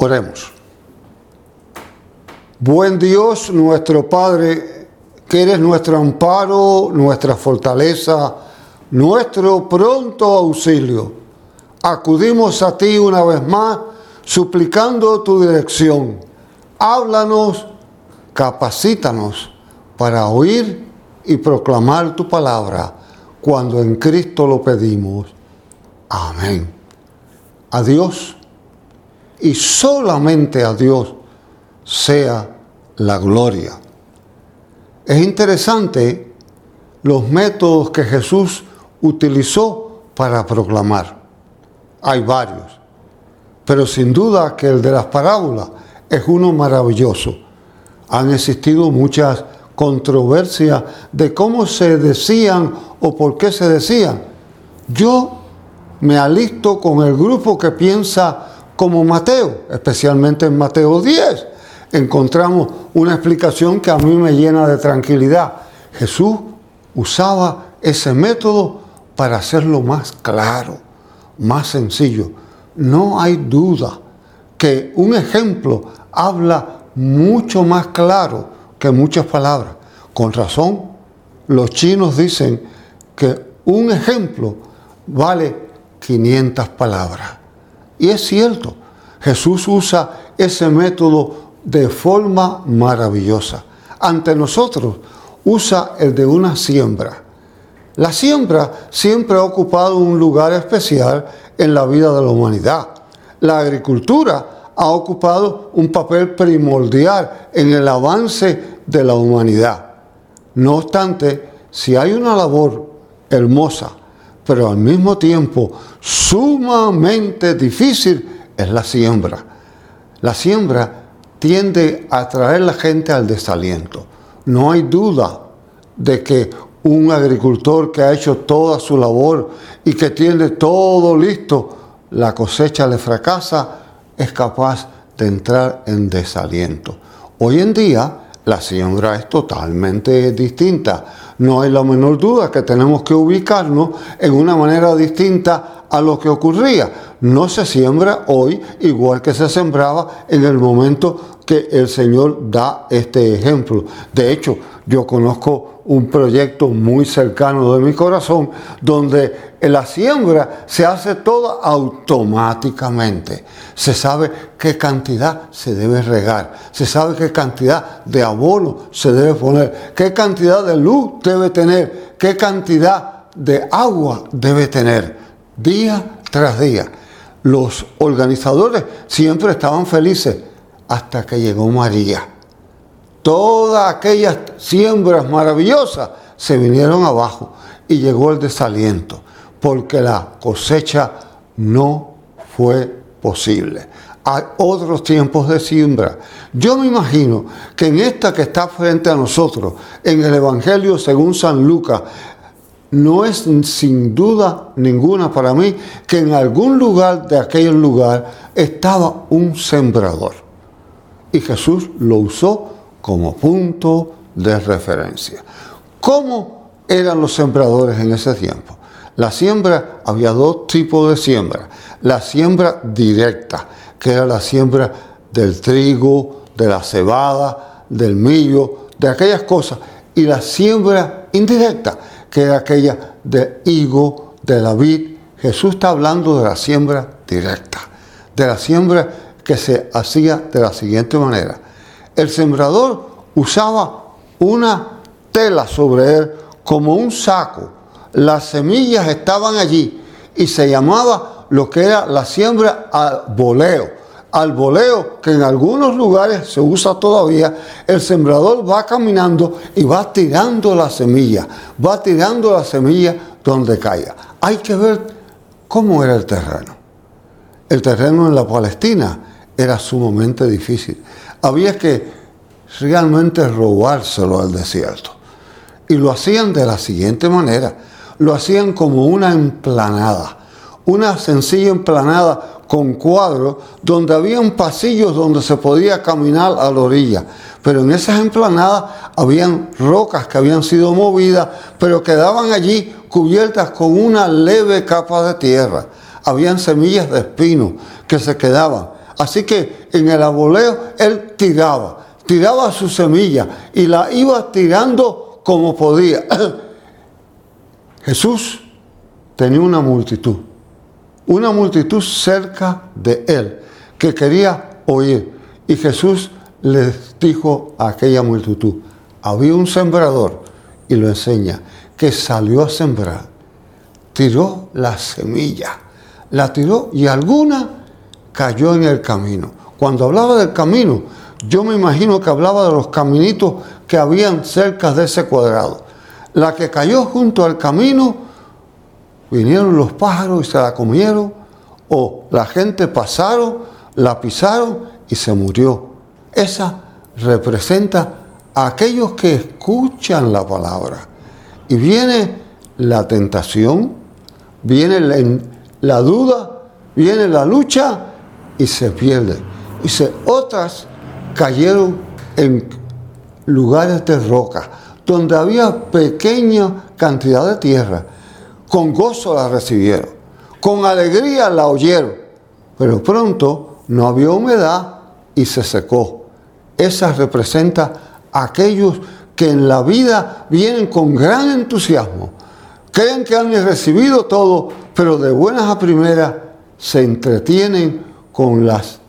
Oremos. Buen Dios, nuestro Padre, que eres nuestro amparo, nuestra fortaleza, nuestro pronto auxilio. Acudimos a ti una vez más, suplicando tu dirección. Háblanos, capacítanos para oír y proclamar tu palabra cuando en Cristo lo pedimos. Amén. A Dios y solamente a Dios sea la gloria. Es interesante los métodos que Jesús utilizó para proclamar. Hay varios, pero sin duda que el de las parábolas es uno maravilloso. Han existido muchas controversias de cómo se decían o por qué se decían. Yo me alisto con el grupo que piensa como Mateo, especialmente en Mateo 10 encontramos una explicación que a mí me llena de tranquilidad. Jesús usaba ese método para hacerlo más claro, más sencillo. No hay duda que un ejemplo habla mucho más claro que muchas palabras. Con razón, los chinos dicen que un ejemplo vale 500 palabras. Y es cierto, Jesús usa ese método de forma maravillosa. Ante nosotros usa el de una siembra. La siembra siempre ha ocupado un lugar especial en la vida de la humanidad. La agricultura ha ocupado un papel primordial en el avance de la humanidad. No obstante, si hay una labor hermosa, pero al mismo tiempo sumamente difícil, es la siembra. La siembra tiende a atraer la gente al desaliento. No hay duda de que un agricultor que ha hecho toda su labor y que tiene todo listo, la cosecha le fracasa, es capaz de entrar en desaliento. Hoy en día la siembra es totalmente distinta. No hay la menor duda que tenemos que ubicarnos en una manera distinta a lo que ocurría. No se siembra hoy igual que se sembraba en el momento que el Señor da este ejemplo. De hecho, yo conozco un proyecto muy cercano de mi corazón donde la siembra se hace toda automáticamente. Se sabe qué cantidad se debe regar, se sabe qué cantidad de abono se debe poner, qué cantidad de luz debe tener, qué cantidad de agua debe tener, día tras día. Los organizadores siempre estaban felices hasta que llegó María. Todas aquellas siembras maravillosas se vinieron abajo y llegó el desaliento, porque la cosecha no fue posible. Hay otros tiempos de siembra. Yo me imagino que en esta que está frente a nosotros, en el Evangelio según San Lucas, no es sin duda ninguna para mí que en algún lugar de aquel lugar estaba un sembrador. Y Jesús lo usó como punto de referencia. ¿Cómo eran los sembradores en ese tiempo? La siembra, había dos tipos de siembra. La siembra directa, que era la siembra del trigo, de la cebada, del millo, de aquellas cosas. Y la siembra indirecta, que era aquella de higo, de la vid. Jesús está hablando de la siembra directa, de la siembra que se hacía de la siguiente manera. El sembrador usaba una tela sobre él como un saco. Las semillas estaban allí y se llamaba lo que era la siembra al voleo al voleo, que en algunos lugares se usa todavía, el sembrador va caminando y va tirando la semilla, va tirando la semilla donde caiga. Hay que ver cómo era el terreno. El terreno en la Palestina era sumamente difícil. Había que realmente robárselo al desierto. Y lo hacían de la siguiente manera. Lo hacían como una emplanada. Una sencilla emplanada con cuadros donde habían pasillos donde se podía caminar a la orilla. Pero en esas emplanadas habían rocas que habían sido movidas, pero quedaban allí cubiertas con una leve capa de tierra. Habían semillas de espino que se quedaban. Así que en el aboleo él tiraba, tiraba su semilla y la iba tirando como podía. Jesús tenía una multitud, una multitud cerca de él que quería oír. Y Jesús les dijo a aquella multitud, había un sembrador, y lo enseña, que salió a sembrar, tiró la semilla, la tiró y alguna cayó en el camino. Cuando hablaba del camino, yo me imagino que hablaba de los caminitos que habían cerca de ese cuadrado. La que cayó junto al camino, vinieron los pájaros y se la comieron, o la gente pasaron, la pisaron y se murió. Esa representa a aquellos que escuchan la palabra. Y viene la tentación, viene la, duda, viene la lucha y se pierde. Dice, otras cayeron en lugares de roca, donde había pequeña cantidad de tierra. Con gozo la recibieron, con alegría la oyeron, pero pronto no había humedad y se secó. Esa representa a aquellos que en la vida vienen con gran entusiasmo, creen que han recibido todo, pero de buenas a primeras se entretienen con las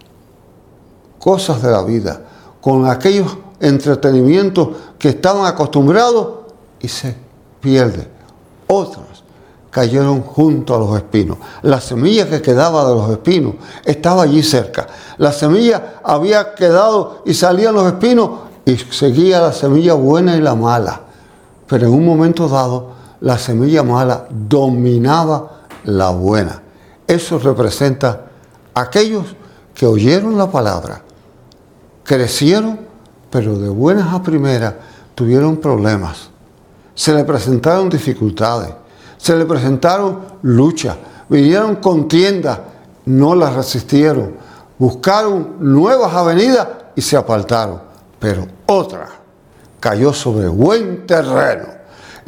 cosas de la vida, con aquellos entretenimientos que estaban acostumbrados y se pierde. Otros cayeron junto a los espinos. La semilla que quedaba de los espinos estaba allí cerca. La semilla había quedado y salían los espinos y seguía la semilla buena y la mala. Pero en un momento dado, la semilla mala dominaba la buena. Eso representa aquellos que oyeron la palabra, crecieron, pero de buenas a primeras tuvieron problemas. Se le presentaron dificultades se le presentaron luchas, vinieron contiendas, no las resistieron, buscaron nuevas avenidas y se apartaron. Pero otra cayó sobre buen terreno.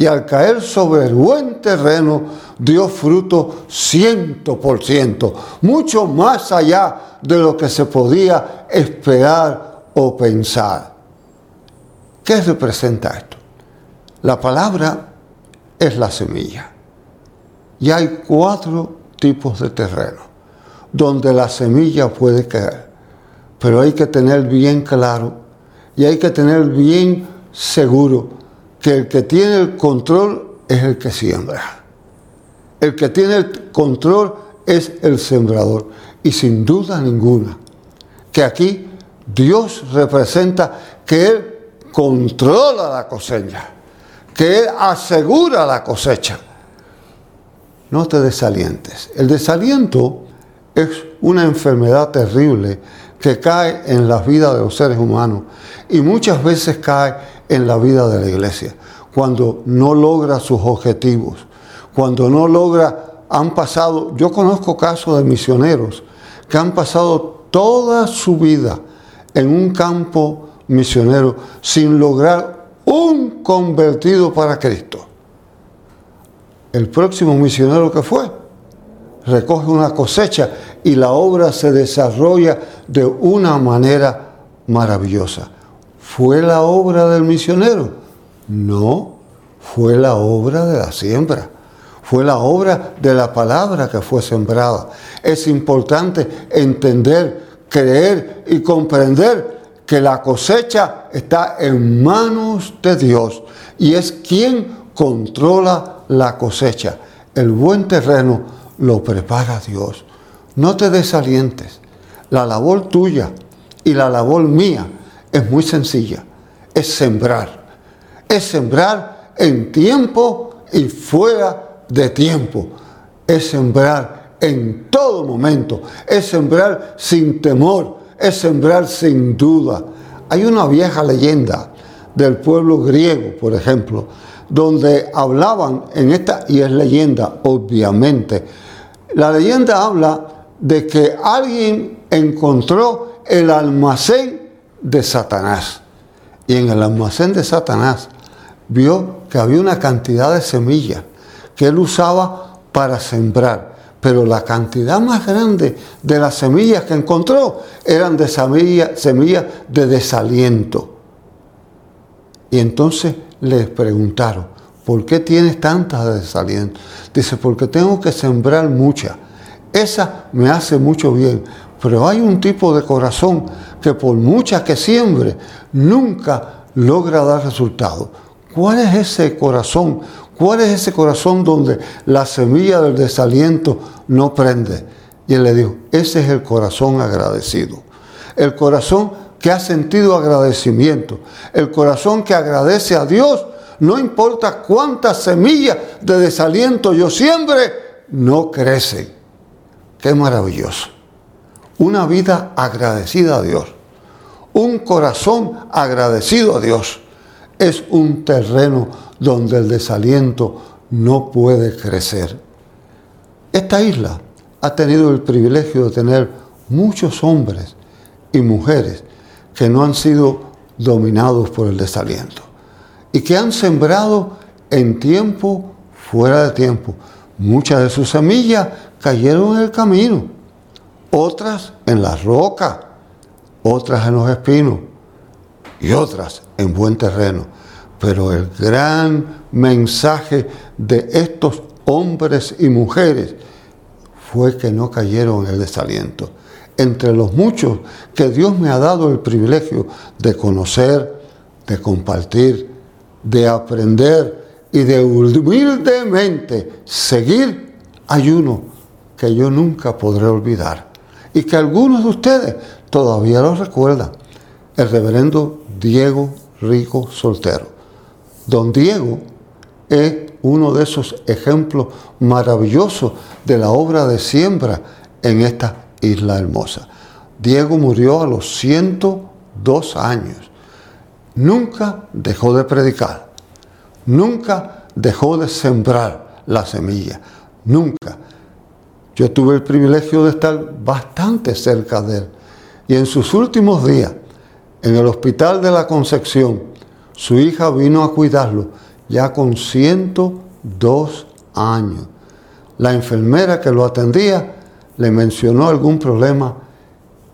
Y al caer sobre el buen terreno dio fruto ciento por ciento, mucho más allá de lo que se podía esperar o pensar. ¿Qué representa esto? La palabra es la semilla. Y hay cuatro tipos de terreno donde la semilla puede caer. Pero hay que tener bien claro y hay que tener bien seguro que el que tiene el control es el que siembra. El que tiene el control es el sembrador. Y sin duda ninguna, que aquí Dios representa que Él controla la cosecha, que Él asegura la cosecha no te desalientes. El desaliento es una enfermedad terrible que cae en la vida de los seres humanos y muchas veces cae en la vida de la iglesia, cuando no logra sus objetivos, cuando no logra, han pasado, yo conozco casos de misioneros que han pasado toda su vida en un campo misionero sin lograr un convertido para Cristo el próximo misionero que fue recoge una cosecha y la obra se desarrolla de una manera maravillosa. ¿Fue la obra del misionero? No, fue la obra de la siembra. Fue la obra de la palabra que fue sembrada. Es importante entender, creer y comprender que la cosecha está en manos de Dios y es quien controla la cosecha. El buen terreno lo prepara Dios. No te desalientes. La labor tuya y la labor mía es muy sencilla. Es sembrar. Es sembrar en tiempo y fuera de tiempo. Es sembrar en todo momento. Es sembrar sin temor. Es sembrar sin duda. Hay una vieja leyenda del pueblo griego, por ejemplo, donde hablaban en esta, y es leyenda, obviamente, la leyenda habla de que alguien encontró el almacén de Satanás. Y en el almacén de Satanás vio que había una cantidad de semillas que él usaba para sembrar. pero la cantidad más grande de las semillas que encontró eran de semillas de desaliento. Y entonces les preguntaron, ¿por qué tienes tantas de desaliento? Dice, porque tengo que sembrar muchas. Esa me hace mucho bien, pero hay un tipo de corazón que por muchas que siembre, nunca logra dar resultado. ¿Cuál es ese corazón? ¿Cuál es ese corazón donde la semilla del desaliento no prende? Y él le dijo, ese es el corazón agradecido. El corazón que ha sentido agradecimiento. El corazón que agradece a Dios. No importa cuántas semillas de desaliento yo siembre, no crece. Qué maravilloso. Una vida agradecida a Dios. Un corazón agradecido a Dios es un terreno donde el desaliento no puede crecer. Esta isla ha tenido el privilegio de tener muchos hombres y mujeres que no han sido dominados por el desaliento y que han sembrado en tiempo fuera de tiempo. Muchas de sus semillas cayeron en el camino, otras en la roca, otras en los espinos y otras en buen terreno. Pero el gran mensaje de estos hombres y mujeres fue que no cayeron en el desaliento. Entre los muchos que Dios me ha dado el privilegio de conocer, de compartir, de aprender y de humildemente seguir, hay uno que yo nunca podré olvidar y que algunos de ustedes todavía lo recuerdan, el reverendo Diego Rico Soltero. Don Diego es uno de esos ejemplos maravillosos de la obra de siembra en esta isla hermosa. Diego murió a los 102 años. Nunca dejó de predicar. Nunca dejó de sembrar la semilla. Nunca. Yo tuve el privilegio de estar bastante cerca de él. Y en sus últimos días, en el hospital de la Concepción, su hija vino a cuidarlo ya con 102 años. La enfermera que lo atendía le mencionó algún problema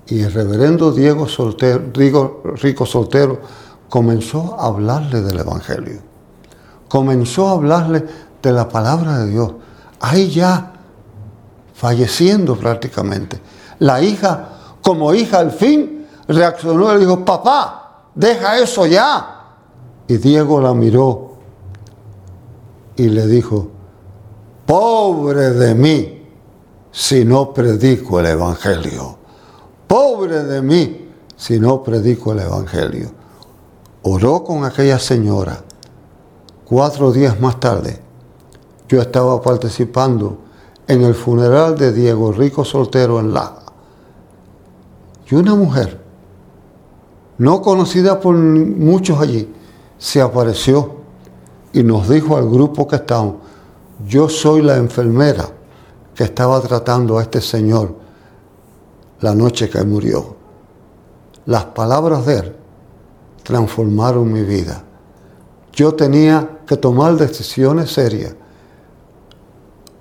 y el reverendo Diego Soltero, Rico Soltero comenzó a hablarle del Evangelio. Comenzó a hablarle de la palabra de Dios. Ahí ya falleciendo prácticamente. La hija, como hija al fin, reaccionó y le dijo, papá, deja eso ya. Y Diego la miró y le dijo, pobre de mí si no predico el Evangelio. Pobre de mí si no predico el Evangelio. Oró con aquella señora. Cuatro días más tarde, yo estaba participando en el funeral de Diego Rico Soltero en La. Y una mujer, no conocida por muchos allí, se apareció y nos dijo al grupo que estábamos, yo soy la enfermera que estaba tratando a este señor la noche que murió. Las palabras de él transformaron mi vida. Yo tenía que tomar decisiones serias.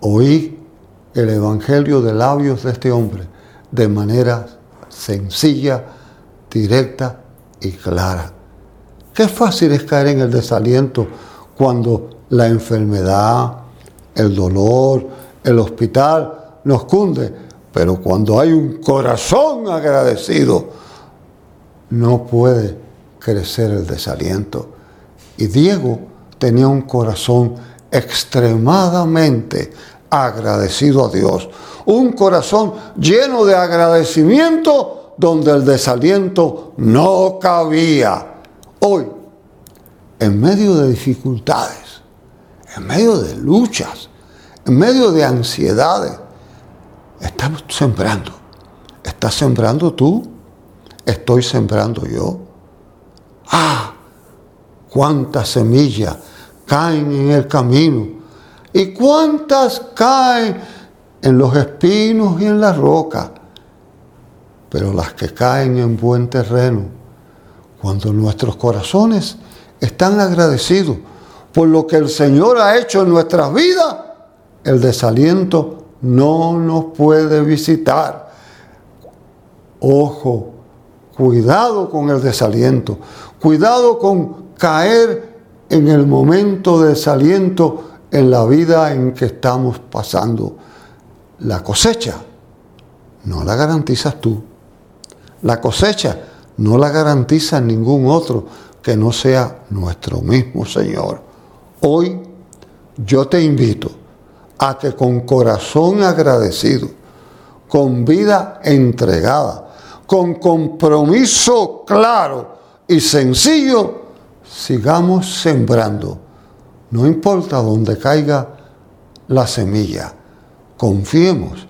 Oí el Evangelio de labios de este hombre de manera sencilla, directa y clara. Qué fácil es caer en el desaliento cuando la enfermedad, el dolor, el hospital nos cunde, pero cuando hay un corazón agradecido, no puede crecer el desaliento. Y Diego tenía un corazón extremadamente agradecido a Dios. Un corazón lleno de agradecimiento donde el desaliento no cabía. Hoy, en medio de dificultades, en medio de luchas, en medio de ansiedades, estamos sembrando. ¿Estás sembrando tú? ¿Estoy sembrando yo? Ah, cuántas semillas caen en el camino y cuántas caen en los espinos y en la roca. Pero las que caen en buen terreno, cuando nuestros corazones están agradecidos por lo que el Señor ha hecho en nuestras vidas, el desaliento no nos puede visitar. Ojo, cuidado con el desaliento, cuidado con caer en el momento de desaliento en la vida en que estamos pasando. La cosecha no la garantizas tú. La cosecha no la garantiza ningún otro que no sea nuestro mismo Señor. Hoy yo te invito a que con corazón agradecido, con vida entregada, con compromiso claro y sencillo, sigamos sembrando. No importa dónde caiga la semilla, confiemos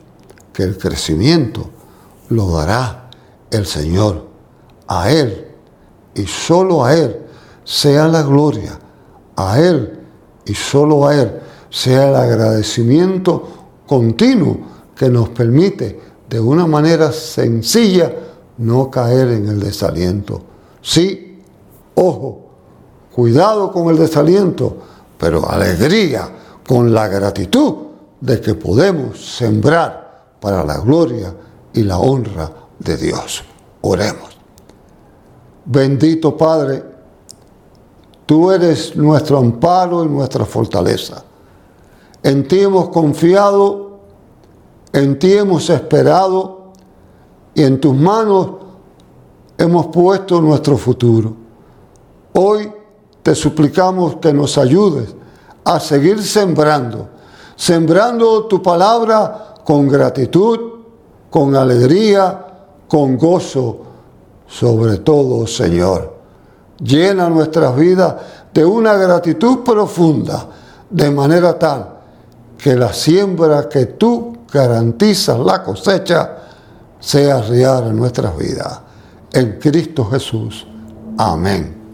que el crecimiento lo dará el Señor. A Él y solo a Él sea la gloria. A Él y solo a Él sea el agradecimiento continuo que nos permite de una manera sencilla no caer en el desaliento. Sí, ojo, cuidado con el desaliento, pero alegría con la gratitud de que podemos sembrar para la gloria y la honra de Dios. Oremos. Bendito Padre, tú eres nuestro amparo y nuestra fortaleza. En ti hemos confiado, en ti hemos esperado y en tus manos hemos puesto nuestro futuro. Hoy te suplicamos que nos ayudes a seguir sembrando, sembrando tu palabra con gratitud, con alegría, con gozo, sobre todo, Señor. Llena nuestras vidas de una gratitud profunda, de manera tal que la siembra que tú garantizas la cosecha sea real en nuestras vidas. En Cristo Jesús. Amén